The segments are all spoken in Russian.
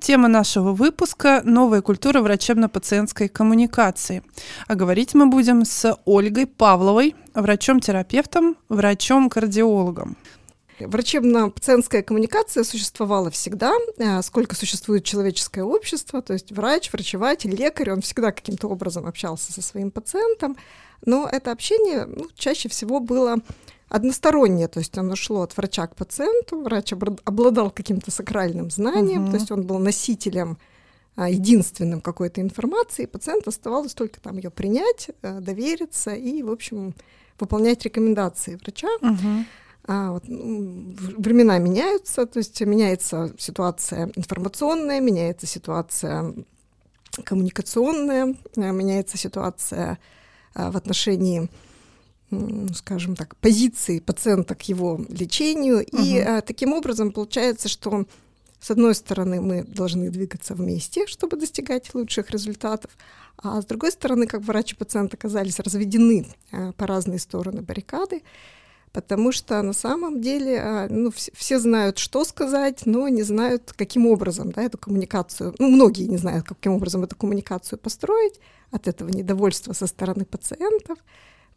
Тема нашего выпуска – новая культура врачебно-пациентской коммуникации. А говорить мы будем с Ольгой Павловой, врачом-терапевтом, врачом-кардиологом. Врачебно-пациентская коммуникация существовала всегда, э, сколько существует человеческое общество, то есть врач, врачеватель, лекарь, он всегда каким-то образом общался со своим пациентом, но это общение ну, чаще всего было одностороннее, то есть оно шло от врача к пациенту, врач обладал каким-то сакральным знанием, угу. то есть он был носителем а, единственным какой-то информации, и пациент оставалось только там ее принять, а, довериться и, в общем, выполнять рекомендации врача. Угу. А, вот, ну, времена меняются, то есть меняется ситуация информационная, меняется ситуация коммуникационная, меняется ситуация а, в отношении скажем так, позиции пациента к его лечению. Угу. И а, таким образом получается, что с одной стороны мы должны двигаться вместе, чтобы достигать лучших результатов, а с другой стороны, как врач и пациент оказались разведены а, по разные стороны баррикады, потому что на самом деле а, ну, все, все знают, что сказать, но не знают, каким образом да, эту коммуникацию, ну, многие не знают, каким образом эту коммуникацию построить, от этого недовольства со стороны пациентов –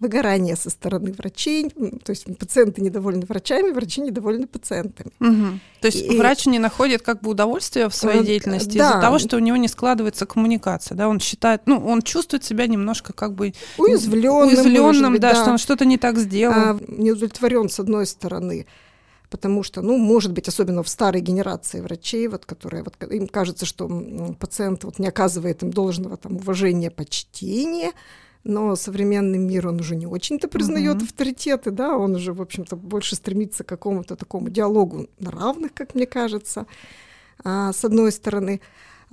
выгорание со стороны врачей, то есть пациенты недовольны врачами, врачи недовольны пациентами. Угу. То есть и, врач не находит как бы удовольствия в своей э, деятельности да. из-за того, что у него не складывается коммуникация, да, он считает, ну, он чувствует себя немножко как бы уязвленным, уязвленным да, да, что он что-то не так сделал. А, не удовлетворен с одной стороны, потому что, ну, может быть, особенно в старой генерации врачей, вот, которые, вот, им кажется, что пациент вот, не оказывает им должного там, уважения, почтения, но современный мир, он уже не очень-то признает mm-hmm. авторитеты, да, он уже, в общем-то, больше стремится к какому-то такому диалогу на равных, как мне кажется, а, с одной стороны.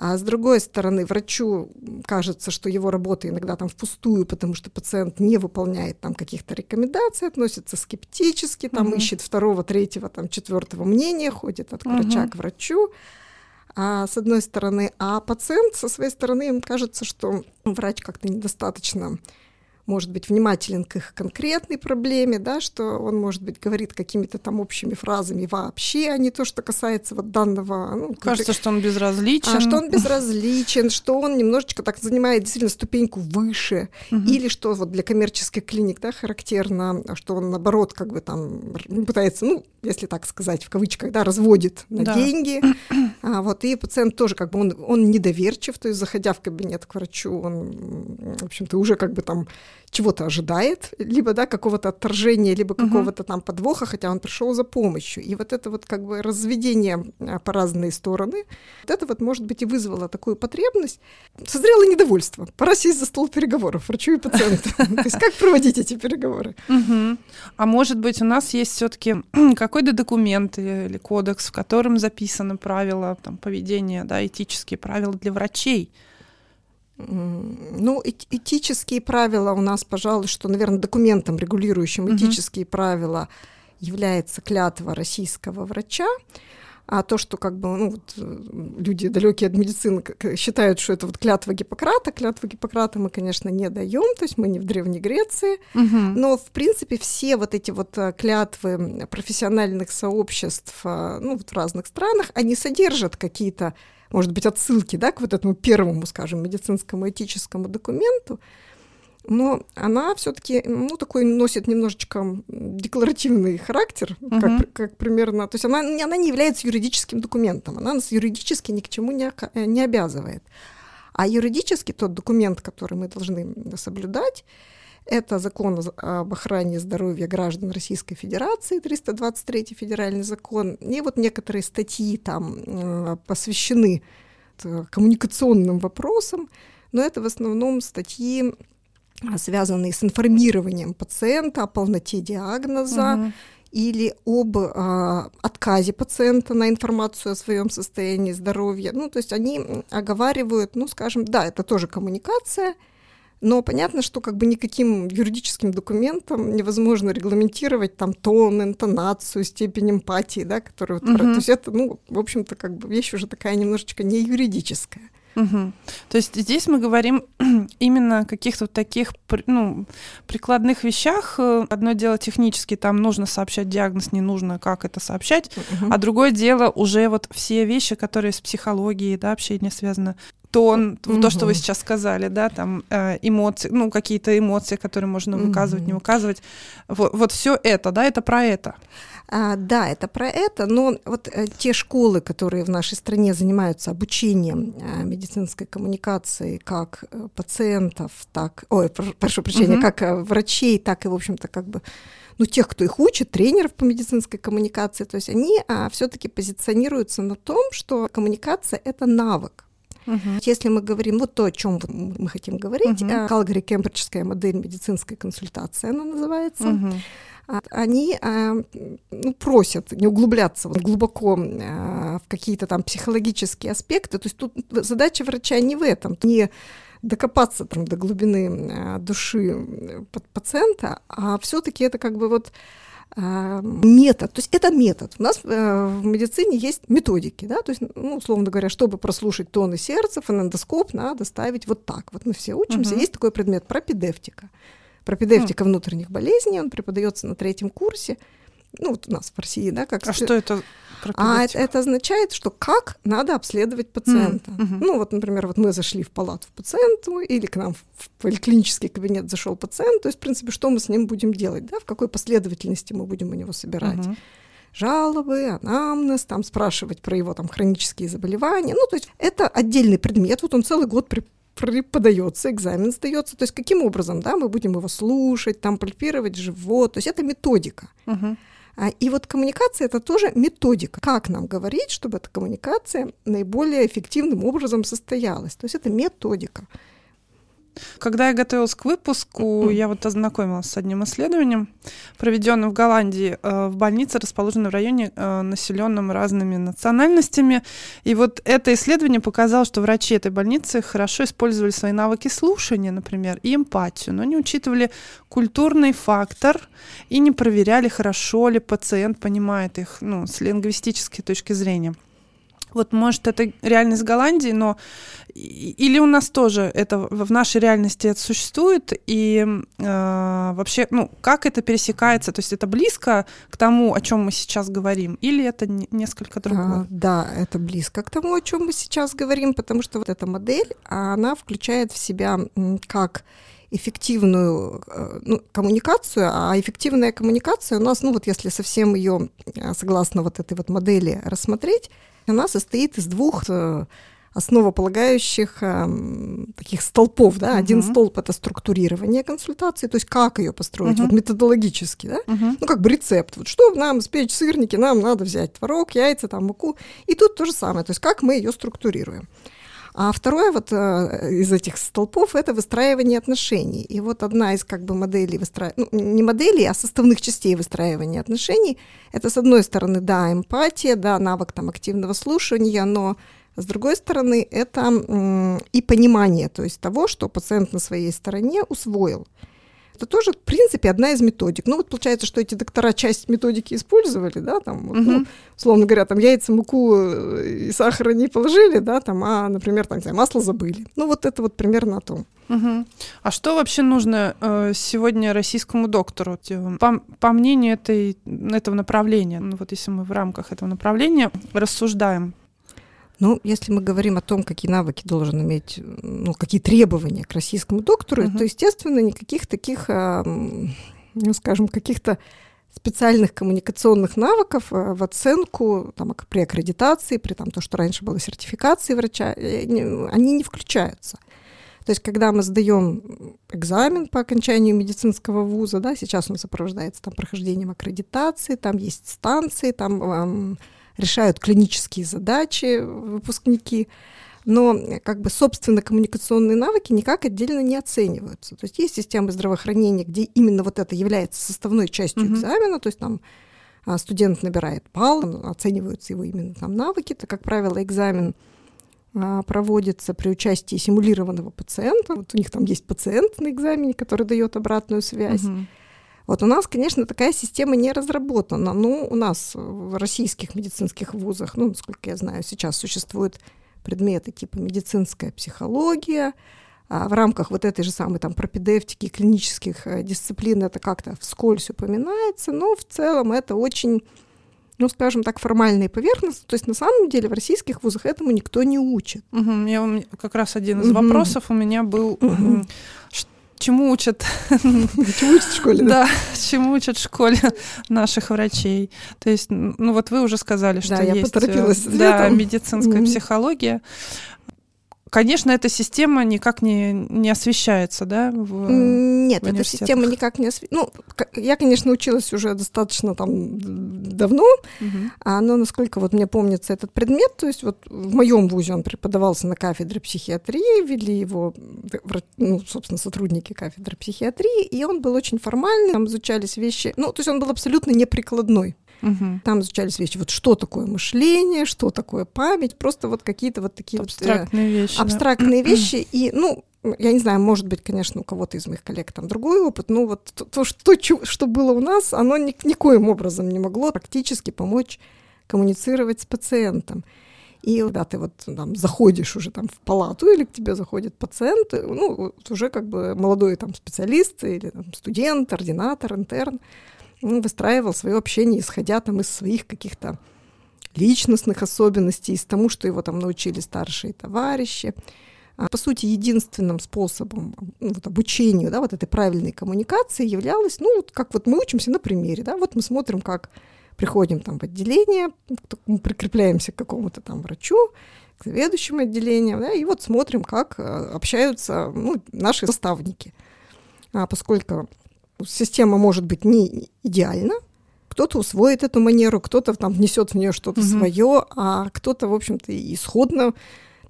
А с другой стороны, врачу кажется, что его работа иногда там впустую, потому что пациент не выполняет там каких-то рекомендаций, относится скептически, там mm-hmm. ищет второго, третьего, там четвертого мнения, ходит от врача mm-hmm. к врачу а, с одной стороны, а пациент со своей стороны им кажется, что врач как-то недостаточно может быть внимателен к их конкретной проблеме, да, что он, может быть, говорит какими-то там общими фразами вообще, а не то, что касается вот данного... Ну, Кажется, что он безразличен. А, что он безразличен, что он немножечко так занимает действительно ступеньку выше, угу. или что вот для коммерческих клиник, да, характерно, что он, наоборот, как бы там пытается, ну, если так сказать, в кавычках, да, разводит на да. деньги, а, вот, и пациент тоже как бы, он, он недоверчив, то есть, заходя в кабинет к врачу, он, в общем-то, уже как бы там чего-то ожидает, либо да, какого-то отторжения, либо какого-то там подвоха, хотя он пришел за помощью. И вот это вот как бы разведение а, по разные стороны, вот это вот, может быть, и вызвало такую потребность. Созрело недовольство. Пора сесть за стол переговоров врачу и пациенту. То есть как проводить эти переговоры? А может быть, у нас есть все-таки какой-то документ или кодекс, в котором записаны правила там, поведения, да, этические правила для врачей, ну, этические правила у нас, пожалуй, что, наверное, документом, регулирующим этические угу. правила, является клятва российского врача. А то, что как бы ну, вот, люди далекие от медицины считают, что это вот клятва Гиппократа, клятву Гиппократа мы, конечно, не даем, то есть мы не в Древней Греции, угу. но в принципе все вот эти вот э, клятвы профессиональных сообществ, э, ну вот в разных странах, они содержат какие-то может быть, отсылки да, к вот этому первому, скажем, медицинскому этическому документу, но она все-таки, ну, такой носит немножечко декларативный характер, uh-huh. как, как примерно, то есть она, она не является юридическим документом, она нас юридически ни к чему не, не обязывает. А юридически тот документ, который мы должны соблюдать, это закон об охране здоровья граждан Российской Федерации, 323 федеральный закон. И вот некоторые статьи там э, посвящены коммуникационным вопросам, но это в основном статьи, а, связанные с информированием пациента о полноте диагноза, угу или об э, отказе пациента на информацию о своем состоянии здоровья. Ну, то есть они оговаривают, ну, скажем, да, это тоже коммуникация, но понятно, что как бы никаким юридическим документом невозможно регламентировать там тон, интонацию, степень эмпатии, да, которую... Угу. То есть это, ну, в общем-то, как бы вещь уже такая немножечко не юридическая. Угу. То есть здесь мы говорим именно о каких-то таких ну, прикладных вещах. Одно дело технически, там нужно сообщать диагноз, не нужно, как это сообщать, угу. а другое дело уже вот все вещи, которые с психологией, да, общение связано тон, угу. то, что вы сейчас сказали, да, там э, эмоции, ну, какие-то эмоции, которые можно выказывать, угу. не выказывать. Вот, вот все это, да, это про это. А, да, это про это, но вот э, те школы, которые в нашей стране занимаются обучением э, медицинской коммуникации как э, пациентов, так, ой, прошу прощения, угу. как э, врачей, так и, в общем-то, как бы ну, тех, кто их учит, тренеров по медицинской коммуникации, то есть они а, все-таки позиционируются на том, что коммуникация это навык. Uh-huh. Если мы говорим вот то, о чем мы хотим говорить, uh-huh. Калгари Кембриджская модель медицинской консультации, она называется. Uh-huh они ну, просят не углубляться вот глубоко в какие-то там психологические аспекты. То есть тут задача врача не в этом, не докопаться там до глубины души пациента, а все-таки это как бы вот метод, то есть это метод. У нас э, в медицине есть методики, да, то есть, ну, условно говоря, чтобы прослушать тоны сердца, фонендоскоп надо ставить вот так. Вот мы все учимся. Uh-huh. Есть такой предмет пропедевтика. Пропедевтика uh-huh. внутренних болезней, он преподается на третьем курсе ну, вот у нас в России, да, как... А что это? А это, это означает, что как надо обследовать пациента. Mm-hmm. Ну, вот, например, вот мы зашли в палату в пациенту, или к нам в поликлинический кабинет зашел пациент, то есть, в принципе, что мы с ним будем делать, да, в какой последовательности мы будем у него собирать. Mm-hmm жалобы, анамнез, там спрашивать про его там хронические заболевания. Ну, то есть это отдельный предмет, вот он целый год при, преподается, экзамен сдается. То есть каким образом, да, мы будем его слушать, там пальпировать живот. То есть это методика. А, и вот коммуникация это тоже методика. Как нам говорить, чтобы эта коммуникация наиболее эффективным образом состоялась? То есть это методика. Когда я готовилась к выпуску, я вот ознакомилась с одним исследованием, проведенным в Голландии э, в больнице, расположенной в районе, э, населенном разными национальностями. И вот это исследование показало, что врачи этой больницы хорошо использовали свои навыки слушания, например, и эмпатию, но не учитывали культурный фактор и не проверяли, хорошо ли пациент понимает их ну, с лингвистической точки зрения. Вот, может, это реальность Голландии, но или у нас тоже это в нашей реальности это существует, и э, вообще, ну, как это пересекается? То есть это близко к тому, о чем мы сейчас говорим, или это несколько другое? А, да, это близко к тому, о чем мы сейчас говорим, потому что вот эта модель, она включает в себя как эффективную э, ну, коммуникацию, а эффективная коммуникация у нас, ну вот если совсем ее э, согласно вот этой вот модели рассмотреть, она состоит из двух э, основополагающих э, таких столпов. Да? Uh-huh. Один столб это структурирование консультации, то есть как ее построить uh-huh. вот методологически, да? uh-huh. ну как бы рецепт. Вот что нам испечь сырники, нам надо взять творог, яйца, там муку, и тут то же самое, то есть как мы ее структурируем. А второе вот э, из этих столпов это выстраивание отношений. И вот одна из как бы моделей выстраивания, ну, не моделей, а составных частей выстраивания отношений, это с одной стороны, да, эмпатия, да, навык там активного слушания, но с другой стороны, это и понимание, то есть того, что пациент на своей стороне усвоил это тоже, в принципе, одна из методик. Ну, вот получается, что эти доктора часть методики использовали, да, там, вот, ну, условно говоря, там яйца, муку э, и сахара не положили, да, там, а, например, там, не знаю, масло забыли. Ну, вот это вот примерно о том. Угу. А что вообще нужно э, сегодня российскому доктору? По, по мнению этой, этого направления, ну вот если мы в рамках этого направления рассуждаем, ну, если мы говорим о том, какие навыки должен иметь, ну, какие требования к российскому доктору, uh-huh. то, естественно, никаких таких, ну, скажем, каких-то специальных коммуникационных навыков э, в оценку там, при аккредитации, при там, то, что раньше было сертификации врача, э, они не включаются. То есть, когда мы сдаем экзамен по окончанию медицинского вуза, да, сейчас он сопровождается там, прохождением аккредитации, там есть станции, там решают клинические задачи выпускники, но как бы собственно коммуникационные навыки никак отдельно не оцениваются. То есть есть системы здравоохранения, где именно вот это является составной частью mm-hmm. экзамена, то есть там а, студент набирает балл, оцениваются его именно там навыки, это, как правило, экзамен а, проводится при участии симулированного пациента. Вот у них там есть пациент на экзамене, который дает обратную связь. Mm-hmm. Вот у нас, конечно, такая система не разработана, но у нас в российских медицинских вузах, ну, насколько я знаю, сейчас существует предметы типа медицинская психология, а в рамках вот этой же самой там пропедевтики клинических э, дисциплин это как-то вскользь упоминается, но в целом это очень, ну, скажем так, формальные поверхности. То есть на самом деле в российских вузах этому никто не учит. Угу, я, как раз один из угу. вопросов у меня был, угу. Чему учат... Чему учат в школе, да? чему учат в школе наших врачей. То есть, ну вот вы уже сказали, что есть э, да, медицинская психология. Конечно, эта система никак не, не освещается, да? В, Нет, в эта система никак не освещается. Ну, я, конечно, училась уже достаточно там давно, угу. но насколько вот мне помнится этот предмет, то есть вот в моем вузе он преподавался на кафедре психиатрии, вели его, ну, собственно, сотрудники кафедры психиатрии, и он был очень формальный, там изучались вещи, ну, то есть он был абсолютно неприкладной. Угу. Там изучались вещи, вот что такое мышление, что такое память, просто вот какие-то вот такие абстрактные вот, э, вещи. Абстрактные да. вещи. И, ну, я не знаю, может быть, конечно, у кого-то из моих коллег там другой опыт, но вот то, то что, что было у нас, оно ни, никоим образом не могло практически помочь коммуницировать с пациентом. И когда ты вот там заходишь уже там в палату или к тебе заходит пациент, ну, вот уже как бы молодой там специалист или там, студент, ординатор, интерн, выстраивал свое общение, исходя там из своих каких-то личностных особенностей, из тому, что его там научили старшие товарищи. А, по сути, единственным способом ну, вот, обучению да, вот этой правильной коммуникации являлось, ну, вот как вот мы учимся на примере, да, вот мы смотрим, как приходим там в отделение, мы прикрепляемся к какому-то там врачу, к заведующему отделению, да, и вот смотрим, как а, общаются ну, наши наставники. А поскольку система может быть не идеальна, кто-то усвоит эту манеру, кто-то там внесет в нее что-то угу. свое, а кто-то, в общем-то, исходно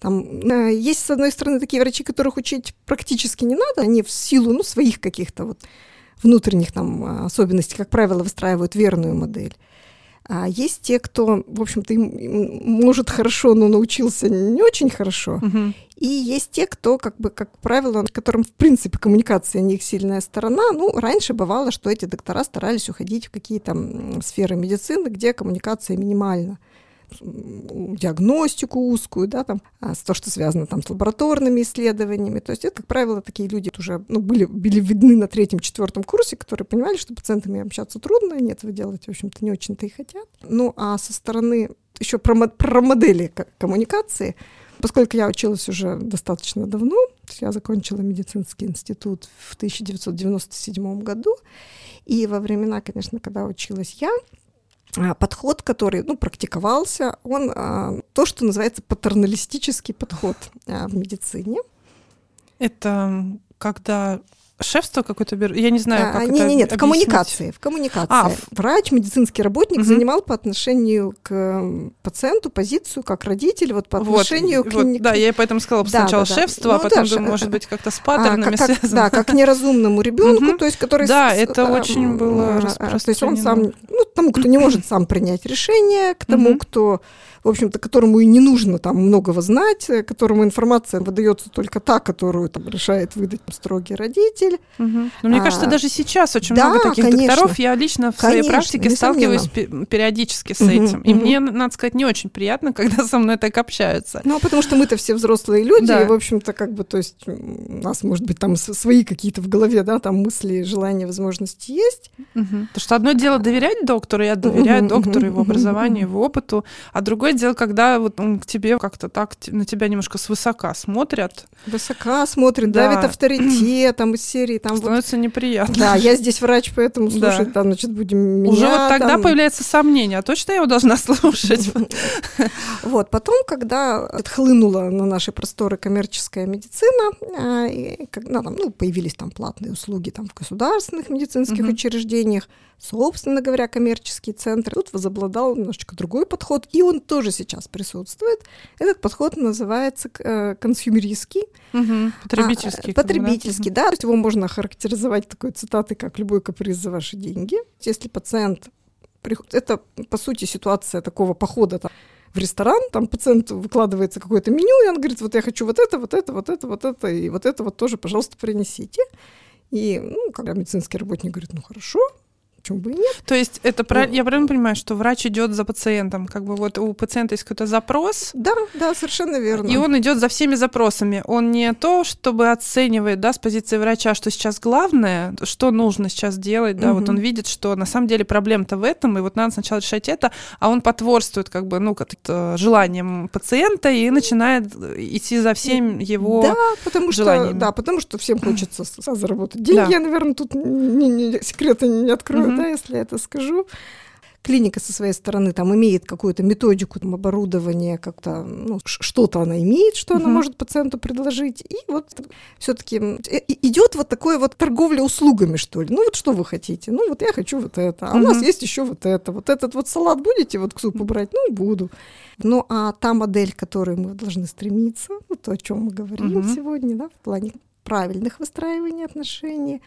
там э, есть, с одной стороны, такие врачи, которых учить практически не надо, они в силу ну, своих каких-то вот внутренних там особенностей, как правило, выстраивают верную модель. А есть те, кто, в общем-то, может хорошо, но научился не очень хорошо. Угу. И есть те, кто, как бы, как правило, которым, в принципе, коммуникация не их сильная сторона. Ну, раньше бывало, что эти доктора старались уходить в какие-то сферы медицины, где коммуникация минимальна диагностику узкую, да, там, а то, что связано там, с лабораторными исследованиями. То есть это, как правило, такие люди уже ну, были, были видны на третьем-четвертом курсе, которые понимали, что пациентами общаться трудно, они этого делать, в общем-то, не очень-то и хотят. Ну, а со стороны еще про, про модели коммуникации, поскольку я училась уже достаточно давно, я закончила медицинский институт в 1997 году, и во времена, конечно, когда училась я, подход, который ну, практиковался, он а, то, что называется патерналистический подход а, в медицине. Это когда шефство какое-то беру? Я не знаю, как а, это Нет, нет, в коммуникации. В коммуникации. А, Врач, медицинский работник угу. занимал по отношению к пациенту позицию как родитель, вот по отношению вот, к... Вот, да, я поэтому сказала да, сначала да, шефство, да. а ну, потом, да, думаю, может быть, как-то с паттернами а, как, связано. Да, как неразумному ребенку, угу. то есть который... Да, это а, очень было То есть он сам, тому, кто не может сам принять решение, к тому, кто в общем-то, которому и не нужно там многого знать, э, которому информация выдается только та, которую там решает выдать строгий родитель. Угу. Но мне а, кажется, даже сейчас очень да, много таких конечно. докторов. Я лично в конечно, своей практике несомненно. сталкиваюсь периодически с угу, этим. Угу. И мне, надо сказать, не очень приятно, когда со мной так общаются. Ну, потому что мы-то все взрослые люди, да. и, в общем-то, как бы, то есть у нас, может быть, там свои какие-то в голове, да, там мысли, желания, возможности есть. Угу. Потому что одно дело доверять доктору, я доверяю доктору, его образованию, его опыту, а другое дело, когда вот он к тебе как-то так на тебя немножко свысока смотрят. Высока смотрит, да. давит авторитетом из серии. Там Становится вот, неприятно. Да, я здесь врач, поэтому слушай, да. там, значит, будем меня... Уже вот тогда там... появляется сомнение, а точно я его должна слушать? Вот, потом, когда отхлынула на наши просторы коммерческая медицина, и, когда там, ну, появились там платные услуги там, в государственных медицинских учреждениях, собственно говоря, коммерческие центры, тут возобладал немножечко другой подход, и он тоже сейчас присутствует. Этот подход называется э, консюмеристский. Угу, потребительский. А, потребительский, да. да. То есть его можно характеризовать такой цитатой, как «любой каприз за ваши деньги». Если пациент... Это, по сути, ситуация такого похода там, в ресторан, там пациенту выкладывается какое-то меню, и он говорит, вот я хочу вот это, вот это, вот это, вот это, и вот это вот тоже, пожалуйста, принесите. И, ну, когда медицинский работник говорит, ну, хорошо, почему бы и нет. То есть это про... я правильно понимаю, что врач идет за пациентом, как бы вот у пациента есть какой-то запрос. Да, да, совершенно верно. И он идет за всеми запросами. Он не то, чтобы оценивает, да, с позиции врача, что сейчас главное, что нужно сейчас делать, да, угу. вот он видит, что на самом деле проблема-то в этом, и вот надо сначала решать это, а он потворствует как бы, ну, как-то желанием пациента и начинает идти за всем его да, потому желаниями. Что, да, потому что всем хочется заработать деньги. Да. Я, наверное, тут не, не, секрета не открою, угу. Да, если я это скажу. Клиника со своей стороны там имеет какую-то методику там, оборудования, как-то ну, что-то она имеет, что угу. она может пациенту предложить. И вот все-таки идет вот такое вот торговля услугами, что ли. Ну вот что вы хотите? Ну вот я хочу вот это. А угу. у нас есть еще вот это. Вот этот вот салат будете вот к супу брать? Ну, буду. Ну а та модель, к которой мы должны стремиться, вот то, о чем мы говорим угу. сегодня, да, в плане правильных выстраиваний отношений,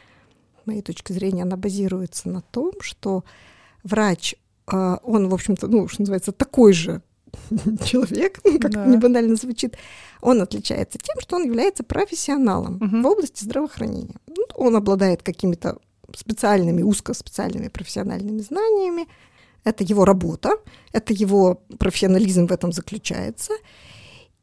моей точки зрения, она базируется на том, что врач, а, он, в общем-то, ну, что называется, такой же человек, как да. не банально звучит, он отличается тем, что он является профессионалом угу. в области здравоохранения. Ну, он обладает какими-то специальными, узкоспециальными профессиональными знаниями. Это его работа, это его профессионализм в этом заключается.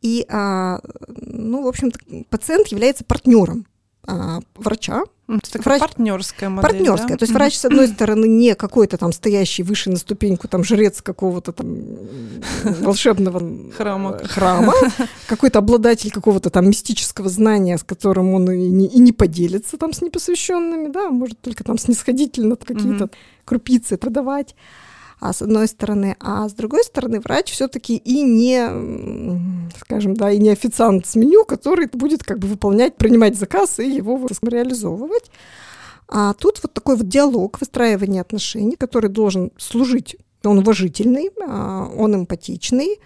И, а, ну, в общем-то, пациент является партнером а, врача. Это врач... партнерская модель. Партнерская. Да? То есть врач, с одной стороны, не какой-то там стоящий выше на ступеньку, там жрец какого-то там волшебного храма, храма какой-то обладатель какого-то там мистического знания, с которым он и не, и не поделится там с непосвященными, да, может только там снисходительно какие-то крупицы продавать а с одной стороны, а с другой стороны врач все-таки и не, скажем, да, и не официант с меню, который будет как бы выполнять, принимать заказ и его реализовывать. А тут вот такой вот диалог, выстраивание отношений, который должен служить, он уважительный, а, он эмпатичный,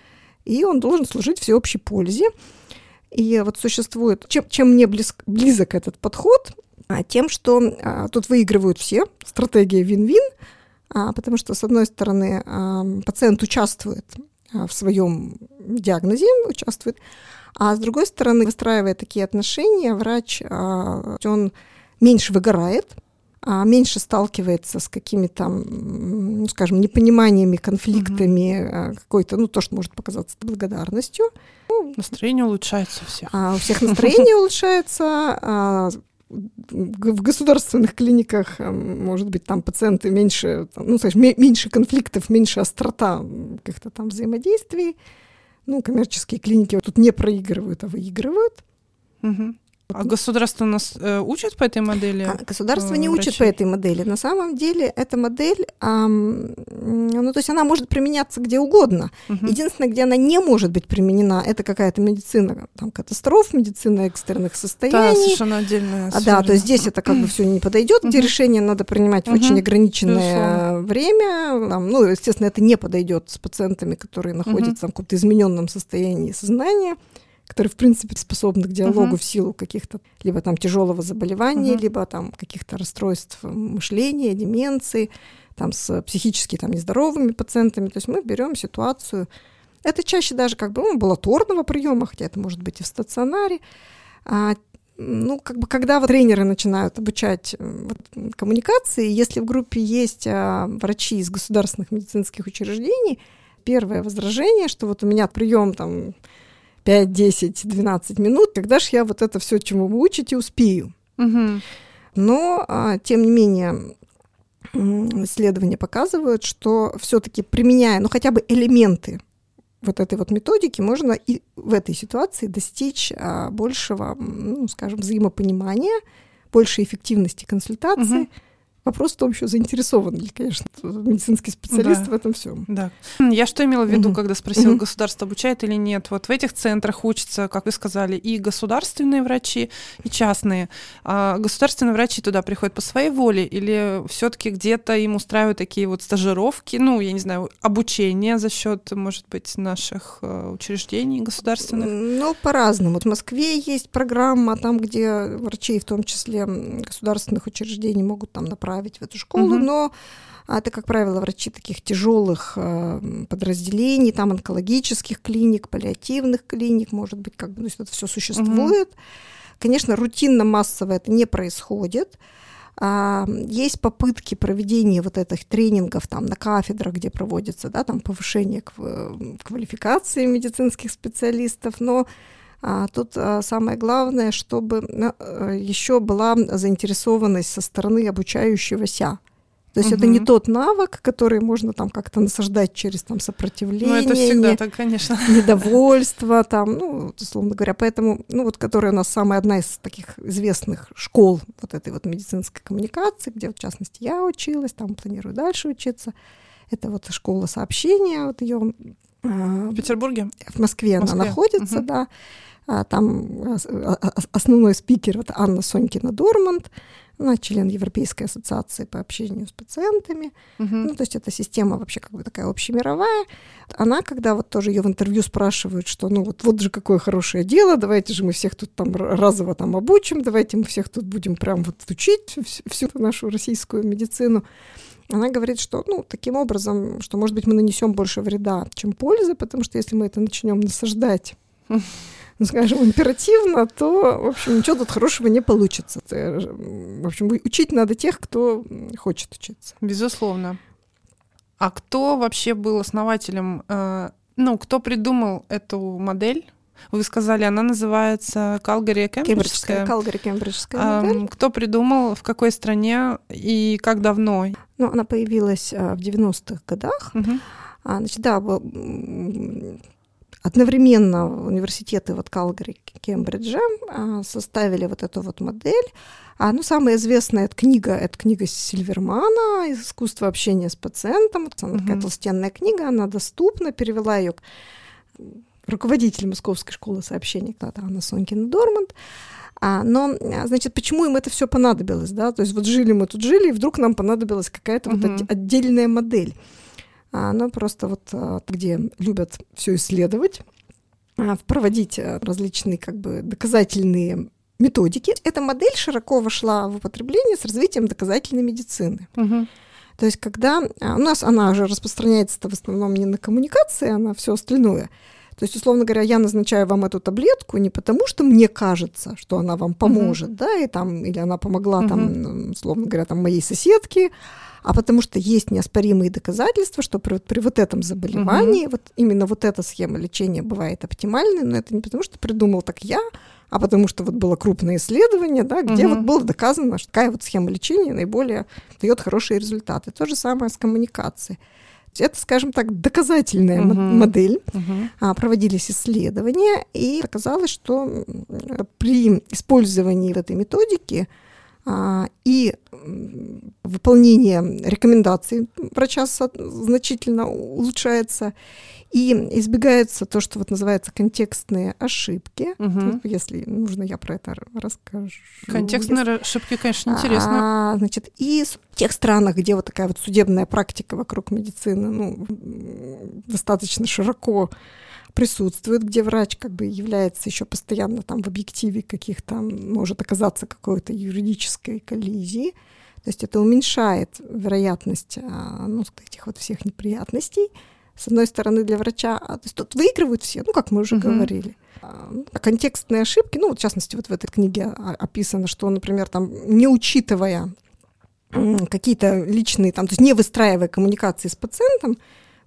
и он должен служить всеобщей пользе. И вот существует, чем, чем мне близ, близок этот подход, а, тем, что а, тут выигрывают все, стратегия вин-вин, потому что, с одной стороны, а, пациент участвует а, в своем диагнозе, участвует, а с другой стороны, выстраивая такие отношения, врач, он меньше выгорает, меньше сталкивается с какими-то, ну, скажем, непониманиями, конфликтами, mm-hmm. какой-то, ну, то, что может показаться благодарностью. Настроение улучшается у всех. А у всех настроение улучшается, в государственных клиниках, э, может быть, там пациенты меньше, ну, скажем, меньше конфликтов, меньше острота каких-то там взаимодействий. Ну, коммерческие клиники тут не проигрывают, а выигрывают. Угу. А государство нас э, учит по этой модели? А, государство э, не врачей? учит по этой модели. На самом деле эта модель, эм, ну то есть она может применяться где угодно. Угу. Единственное, где она не может быть применена, это какая-то медицина там катастроф, медицина экстренных состояний. Да, совершенно отдельная. А, да, то есть здесь это как бы все не подойдет, где решение надо принимать в очень ограниченное время. Там, ну, естественно, это не подойдет с пациентами, которые находятся в каком-то измененном состоянии сознания которые, в принципе, способны к диалогу uh-huh. в силу каких-то либо там тяжелого заболевания, uh-huh. либо там каких-то расстройств мышления, деменции, там с психически там нездоровыми пациентами. То есть мы берем ситуацию, это чаще даже как бы ну, амбулаторного приема, хотя это может быть и в стационаре. А, ну, как бы, когда вот тренеры начинают обучать вот, коммуникации, если в группе есть а, врачи из государственных медицинских учреждений, первое возражение, что вот у меня прием там 5, 10, 12 минут, когда же я вот это все, чему вы учите, успею. Угу. Но, а, тем не менее, исследования показывают, что все-таки применяя, ну, хотя бы элементы вот этой вот методики, можно и в этой ситуации достичь а, большего, ну, скажем, взаимопонимания, большей эффективности консультации. Угу Вопрос в том, еще заинтересован ли, конечно, медицинский специалист да. в этом всем. Да. Я что имела в виду, угу. когда спросила, угу. государство обучает или нет? Вот в этих центрах учатся, как вы сказали, и государственные врачи, и частные. А государственные врачи туда приходят по своей воле или все-таки где-то им устраивают такие вот стажировки, ну, я не знаю, обучение за счет, может быть, наших э, учреждений государственных? Ну, по-разному. Вот в Москве есть программа, там, где врачи, в том числе государственных учреждений, могут там направить направить в эту школу, угу. но это, как правило, врачи таких тяжелых э, подразделений, там онкологических клиник, паллиативных клиник, может быть, как бы, ну, это все существует. Угу. Конечно, рутинно массово это не происходит. А, есть попытки проведения вот этих тренингов там на кафедрах, где проводится, да, там повышение квалификации медицинских специалистов, но а, тут а, самое главное, чтобы а, еще была заинтересованность со стороны обучающегося. То есть угу. это не тот навык, который можно там как-то насаждать через там сопротивление, ну, это всегда не, так, конечно. недовольство, там, ну, условно говоря, поэтому, ну, вот, которая у нас самая одна из таких известных школ вот этой вот медицинской коммуникации, где, в частности, я училась, там планирую дальше учиться, это вот школа сообщения, вот ее в Петербурге? В Москве, в Москве. она находится, угу. да. А, там основной спикер это Анна Сонькина Дорманд, она член Европейской ассоциации по общению с пациентами. Угу. Ну, то есть эта система вообще как бы такая общемировая. Она, когда вот тоже ее в интервью спрашивают, что ну вот, вот же какое хорошее дело, давайте же мы всех тут там разово там обучим, давайте мы всех тут будем прям вот учить всю нашу российскую медицину. Она говорит, что ну, таким образом, что, может быть, мы нанесем больше вреда, чем пользы, потому что если мы это начнем насаждать ну, скажем, императивно, то, в общем, ничего тут хорошего не получится. В общем, учить надо тех, кто хочет учиться. Безусловно. А кто вообще был основателем, э, ну, кто придумал эту модель? Вы сказали, она называется Калгари Кембриджская. Калгари Кембриджская модель. Кто придумал, в какой стране и как давно? Ну, она появилась а, в 90-х годах. Угу. А, значит, да, Одновременно университеты вот Калгари, Кембриджа а, составили вот эту вот модель. А, ну, самая известная эта книга, это книга Сильвермана «Искусство общения с пациентом». Вот она такая толстенная книга, она доступна, перевела ее руководитель Московской школы сообщений, это Анна Сонькина Дорманд. А, но, значит, почему им это все понадобилось, да? То есть вот жили мы тут жили, и вдруг нам понадобилась какая-то uh-huh. вот отдельная модель. А Она просто вот а, где любят все исследовать, а, проводить различные как бы доказательные методики. Эта модель широко вошла в употребление с развитием доказательной медицины. Угу. То есть, когда у нас она уже распространяется в основном не на коммуникации, а на все остальное. То есть, условно говоря, я назначаю вам эту таблетку не потому, что мне кажется, что она вам поможет, uh да, и там, или она помогла uh там, условно говоря, там моей соседке, а потому что есть неоспоримые доказательства, что при, при вот этом заболевании, угу. вот именно вот эта схема лечения бывает оптимальной, но это не потому, что придумал так я, а потому что вот было крупное исследование, да, где угу. вот было доказано, что такая вот схема лечения наиболее дает хорошие результаты. То же самое с коммуникацией. Это, скажем так, доказательная uh-huh. модель. А, проводились исследования, и оказалось, что при использовании этой методики а, и выполнение рекомендаций врача значительно улучшается, и избегается то, что вот называется контекстные ошибки. Угу. Если нужно, я про это расскажу. Контекстные если... ошибки, конечно, интересно. А, значит, и в тех странах, где вот такая вот судебная практика вокруг медицины ну, достаточно широко присутствует, где врач как бы является еще постоянно там в объективе каких-то, может оказаться какой-то юридической коллизии. То есть это уменьшает вероятность а, ну, этих вот всех неприятностей. С одной стороны, для врача, а, то есть тут выигрывают все, ну, как мы уже uh-huh. говорили. А, контекстные ошибки, ну, в частности, вот в этой книге описано, что, например, там, не учитывая какие-то личные, там, то есть не выстраивая коммуникации с пациентом,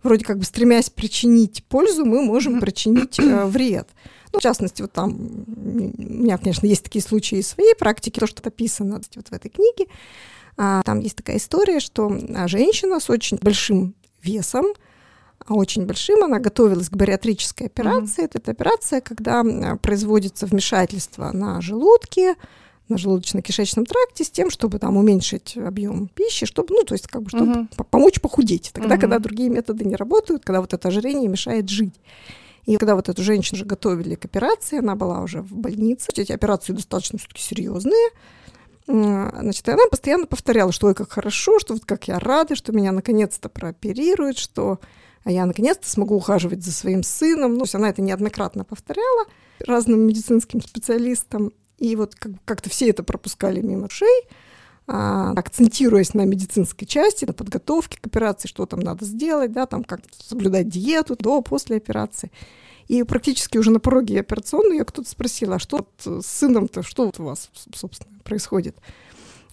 вроде как бы стремясь причинить пользу, мы можем причинить э, вред. Ну, в частности, вот там у меня, конечно, есть такие случаи из своей практики, то, что описано вот в этой книге. А, там есть такая история, что а, женщина с очень большим весом, а, очень большим, она готовилась к бариатрической операции. Mm-hmm. Это операция, когда производится вмешательство на желудке, на желудочно-кишечном тракте с тем, чтобы там уменьшить объем пищи, чтобы, ну, то есть как бы, чтобы uh-huh. помочь похудеть. Тогда, uh-huh. когда другие методы не работают, когда вот это ожирение мешает жить. И когда вот эту женщину уже готовили к операции, она была уже в больнице, эти операции достаточно все-таки серьезные, Значит, и она постоянно повторяла, что ой, как хорошо, что вот как я рада, что меня наконец-то прооперируют, что я наконец-то смогу ухаживать за своим сыном. Ну, она это неоднократно повторяла разным медицинским специалистам. И вот как-то все это пропускали мимо шеи, а, акцентируясь на медицинской части, на подготовке к операции, что там надо сделать, да, там как соблюдать диету до, после операции. И практически уже на пороге операционной я кто-то спросила, а что с сыном-то, что вот у вас, собственно, происходит?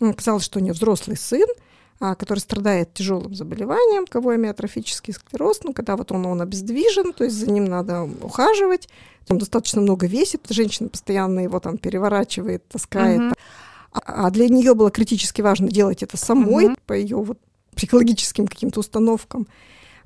Оказалось, что у нее взрослый сын, а, который страдает тяжелым заболеванием, кого амиотрофический склероз, ну, когда вот он, он обездвижен, то есть за ним надо ухаживать, он достаточно много весит, женщина постоянно его там переворачивает, таскает. Mm-hmm. А для нее было критически важно делать это самой, mm-hmm. по ее вот психологическим каким-то установкам.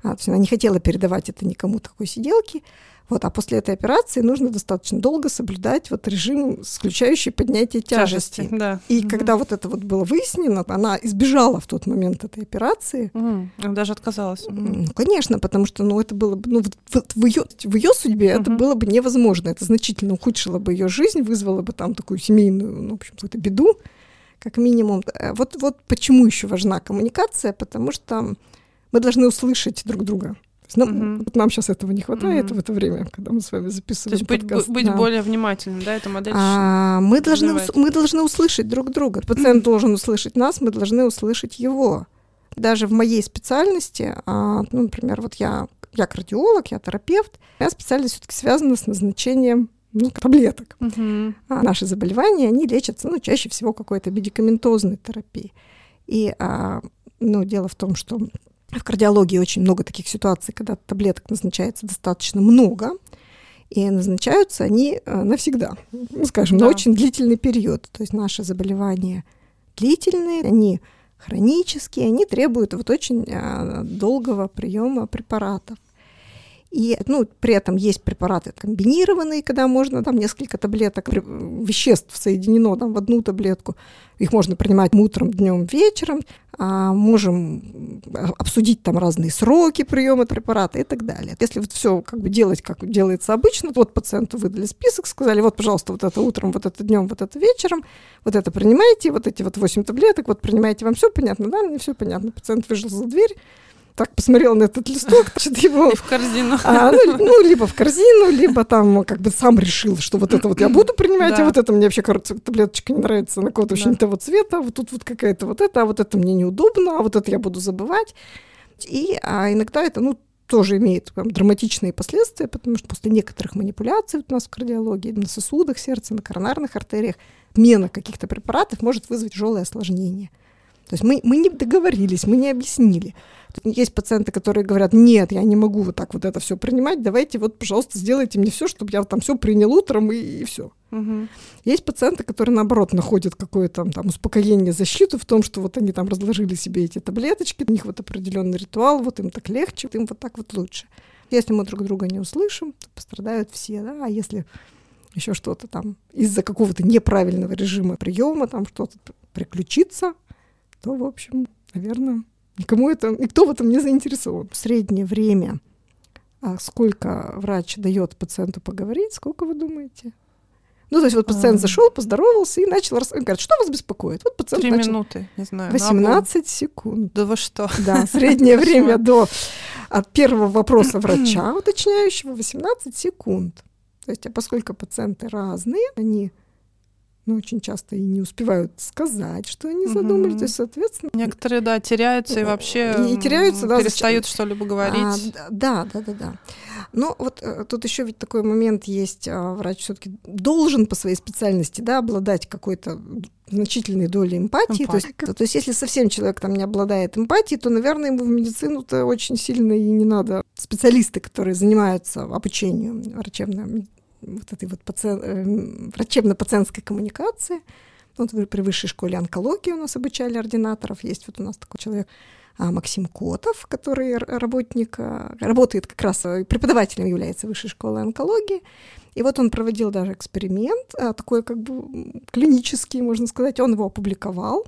А, то есть она не хотела передавать это никому такой сиделки. Вот, а после этой операции нужно достаточно долго соблюдать вот режим, исключающий поднятие тяжести. тяжести да. И угу. когда вот это вот было выяснено, она избежала в тот момент этой операции. Угу. Она даже отказалась. Ну, конечно, потому что ну, это было бы, ну, в, в, ее, в ее судьбе угу. это было бы невозможно. Это значительно ухудшило бы ее жизнь, вызвало бы там такую семейную, ну, в общем, какую-то беду, как минимум. Э, вот, вот почему еще важна коммуникация, потому что мы должны услышать друг друга. Ну, угу. вот нам сейчас этого не хватает угу. в это время, когда мы с вами записываем То есть подкаст. быть, быть да. более внимательным, да, эта модель а, мы, должны, мы должны услышать друг друга. Пациент должен услышать нас, мы должны услышать его. Даже в моей специальности, а, ну, например, вот я, я кардиолог, я терапевт, моя специальность все-таки связана с назначением ну, таблеток. Угу. А наши заболевания, они лечатся, ну, чаще всего какой-то медикаментозной терапией. И, а, ну, дело в том, что в кардиологии очень много таких ситуаций, когда таблеток назначается достаточно много, и назначаются они э, навсегда, ну, скажем, да. на очень длительный период. То есть наши заболевания длительные, они хронические, они требуют вот очень э, долгого приема препаратов. И ну, при этом есть препараты комбинированные, когда можно там несколько таблеток веществ соединено там, в одну таблетку. Их можно принимать утром, днем, вечером. А можем обсудить там разные сроки приема препарата и так далее. Если вот все как бы делать, как делается обычно, вот пациенту выдали список, сказали, вот, пожалуйста, вот это утром, вот это днем, вот это вечером, вот это принимайте, вот эти вот 8 таблеток, вот принимайте, вам все понятно, да, мне все понятно. Пациент вышел за дверь, так посмотрел на этот листок, значит, его... И в корзину. А, ну, ну, либо в корзину, либо там как бы сам решил, что вот это вот я буду принимать, да. а вот это мне вообще, кажется, таблеточка не нравится, она какого-то очень да. того цвета, вот тут вот какая-то вот это, а вот это мне неудобно, а вот это я буду забывать. И а иногда это, ну, тоже имеет прям, драматичные последствия, потому что после некоторых манипуляций вот у нас в кардиологии, на сосудах сердца, на коронарных артериях, мена каких-то препаратов может вызвать тяжелое осложнение. То есть мы, мы не договорились, мы не объяснили. Есть пациенты, которые говорят, нет, я не могу вот так вот это все принимать, давайте вот, пожалуйста, сделайте мне все, чтобы я там все принял утром и, и все. Угу. Есть пациенты, которые, наоборот, находят какое-то там, успокоение, защиту в том, что вот они там разложили себе эти таблеточки, у них вот определенный ритуал, вот им так легче, им вот так вот лучше. Если мы друг друга не услышим, то пострадают все, да, а если еще что-то там из-за какого-то неправильного режима приема, там что-то приключится, то, в общем, наверное, Никому это, никто в этом не заинтересован. В среднее время, а сколько врач дает пациенту поговорить, сколько вы думаете? Ну, то есть вот пациент а... зашел, поздоровался и начал рассказывать. Говорит, что вас беспокоит? Вот пациент Три начал... минуты, не знаю. 18 секунд. Да вы что? Да, среднее время до от первого вопроса врача уточняющего 18 секунд. То есть, а поскольку пациенты разные, они ну, очень часто и не успевают сказать, что они задумали. Угу. То есть, соответственно... Некоторые, да, теряются и вообще и теряются, да, перестают что-либо говорить. А, да, да, да, да. Но вот э, тут еще ведь такой момент есть. А, врач все-таки должен по своей специальности да, обладать какой-то значительной долей эмпатии. То есть, то, то есть, если совсем человек там не обладает эмпатией, то, наверное, ему в медицину-то очень сильно и не надо. Специалисты, которые занимаются обучением врачебной вот этой вот паци... Э, врачебно-пациентской коммуникации. Вот при высшей школе онкологии у нас обучали ординаторов. Есть вот у нас такой человек а, Максим Котов, который работник, а, работает как раз, э, преподавателем является высшей школы онкологии. И вот он проводил даже эксперимент, а, такой как бы клинический, можно сказать. Он его опубликовал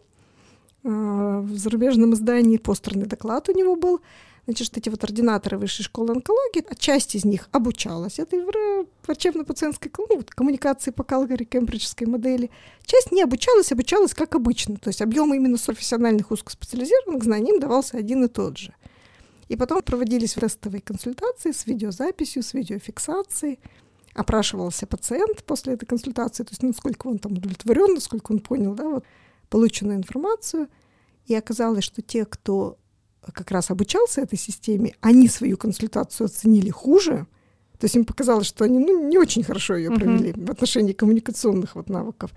в зарубежном издании, постерный доклад у него был. Значит, что эти вот ординаторы высшей школы онкологии, часть из них обучалась этой врачебно-пациентской ну, коммуникации по Калгари, кембриджской модели. Часть не обучалась, обучалась как обычно. То есть объем именно профессиональных узкоспециализированных знаний им давался один и тот же. И потом проводились тестовые консультации с видеозаписью, с видеофиксацией. Опрашивался пациент после этой консультации, то есть насколько он там удовлетворен, насколько он понял да, вот, полученную информацию. И оказалось, что те, кто как раз обучался этой системе, они свою консультацию оценили хуже. То есть им показалось, что они ну, не очень хорошо ее провели uh-huh. в отношении коммуникационных вот навыков.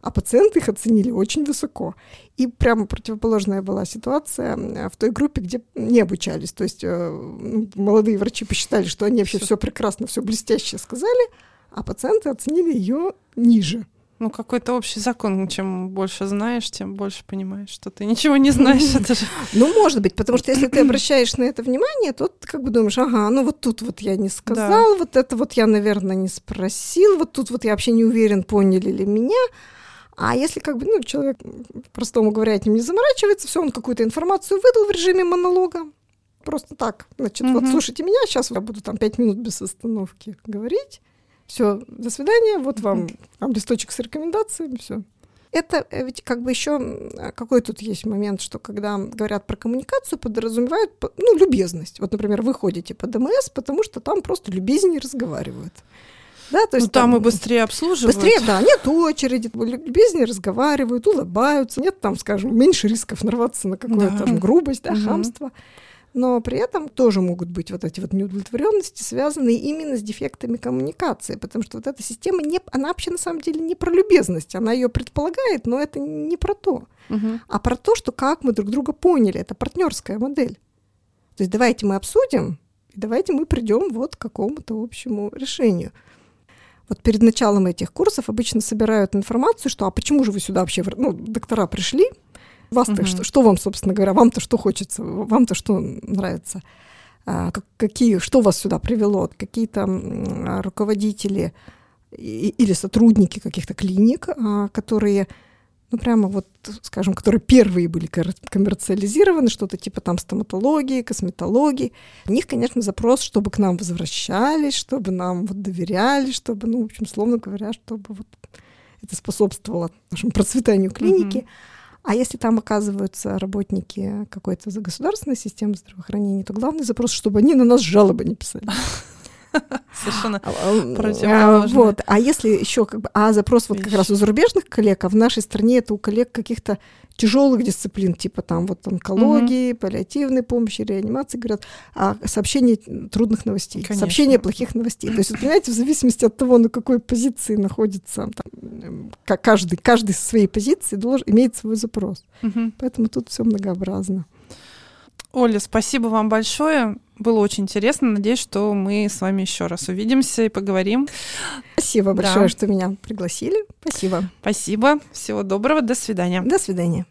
а пациенты их оценили очень высоко. И прямо противоположная была ситуация в той группе, где не обучались. То есть э, ну, молодые врачи посчитали, что они вообще все прекрасно, все блестяще сказали, а пациенты оценили ее ниже. Ну, какой-то общий закон. Чем больше знаешь, тем больше понимаешь, что ты ничего не знаешь. Это же... Ну, может быть, потому что если ты обращаешь на это внимание, то ты как бы думаешь, ага, ну вот тут вот я не сказал, да. вот это вот я, наверное, не спросил, вот тут вот я вообще не уверен, поняли ли меня. А если как бы, ну, человек, простому говоря, этим не заморачивается, все, он какую-то информацию выдал в режиме монолога, просто так, значит, mm-hmm. вот слушайте меня, сейчас я буду там пять минут без остановки говорить, все, до свидания, вот вам, вам листочек с рекомендациями, все. Это э, ведь как бы еще какой тут есть момент, что когда говорят про коммуникацию, подразумевают ну, любезность. Вот, например, вы ходите по ДМС, потому что там просто любезнее разговаривают. Да, то есть ну, там, там и быстрее обслуживают. Быстрее, да, нет очереди, любезнее разговаривают, улыбаются, нет там, скажем, меньше рисков нарваться на какую-то да. грубость, да, угу. хамство но при этом тоже могут быть вот эти вот неудовлетворенности, связанные именно с дефектами коммуникации, потому что вот эта система, не, она вообще на самом деле не про любезность, она ее предполагает, но это не про то, угу. а про то, что как мы друг друга поняли, это партнерская модель. То есть давайте мы обсудим, и давайте мы придем вот к какому-то общему решению. Вот перед началом этих курсов обычно собирают информацию, что а почему же вы сюда вообще, ну, доктора пришли, вас-то угу. что, что вам, собственно говоря, вам-то что хочется, вам-то что нравится? А, какие, что вас сюда привело? Какие-то руководители или сотрудники каких-то клиник, а, которые, ну прямо вот, скажем, которые первые были коммерциализированы, что-то типа там стоматологии, косметологии. У них, конечно, запрос, чтобы к нам возвращались, чтобы нам вот доверяли, чтобы, ну, в общем, словно говоря, чтобы вот это способствовало нашему процветанию клиники. Mm-hmm. А если там оказываются работники какой-то государственной системы здравоохранения, то главный запрос, чтобы они на нас жалобы не писали. Совершенно а, а, противоположно. Вот. А если еще как бы, а запрос вот как раз у зарубежных коллег, а в нашей стране это у коллег каких-то тяжелых дисциплин, типа там вот онкологии, угу. паллиативной помощи, реанимации, говорят, а сообщение трудных новостей, Конечно. сообщение плохих новостей. То есть, вот, понимаете, в зависимости от того, на какой позиции находится там, каждый, каждый со своей позиции должен иметь свой запрос. Угу. Поэтому тут все многообразно. Оля, спасибо вам большое. Было очень интересно. Надеюсь, что мы с вами еще раз увидимся и поговорим. Спасибо большое, да. что меня пригласили. Спасибо. Спасибо. Всего доброго. До свидания. До свидания.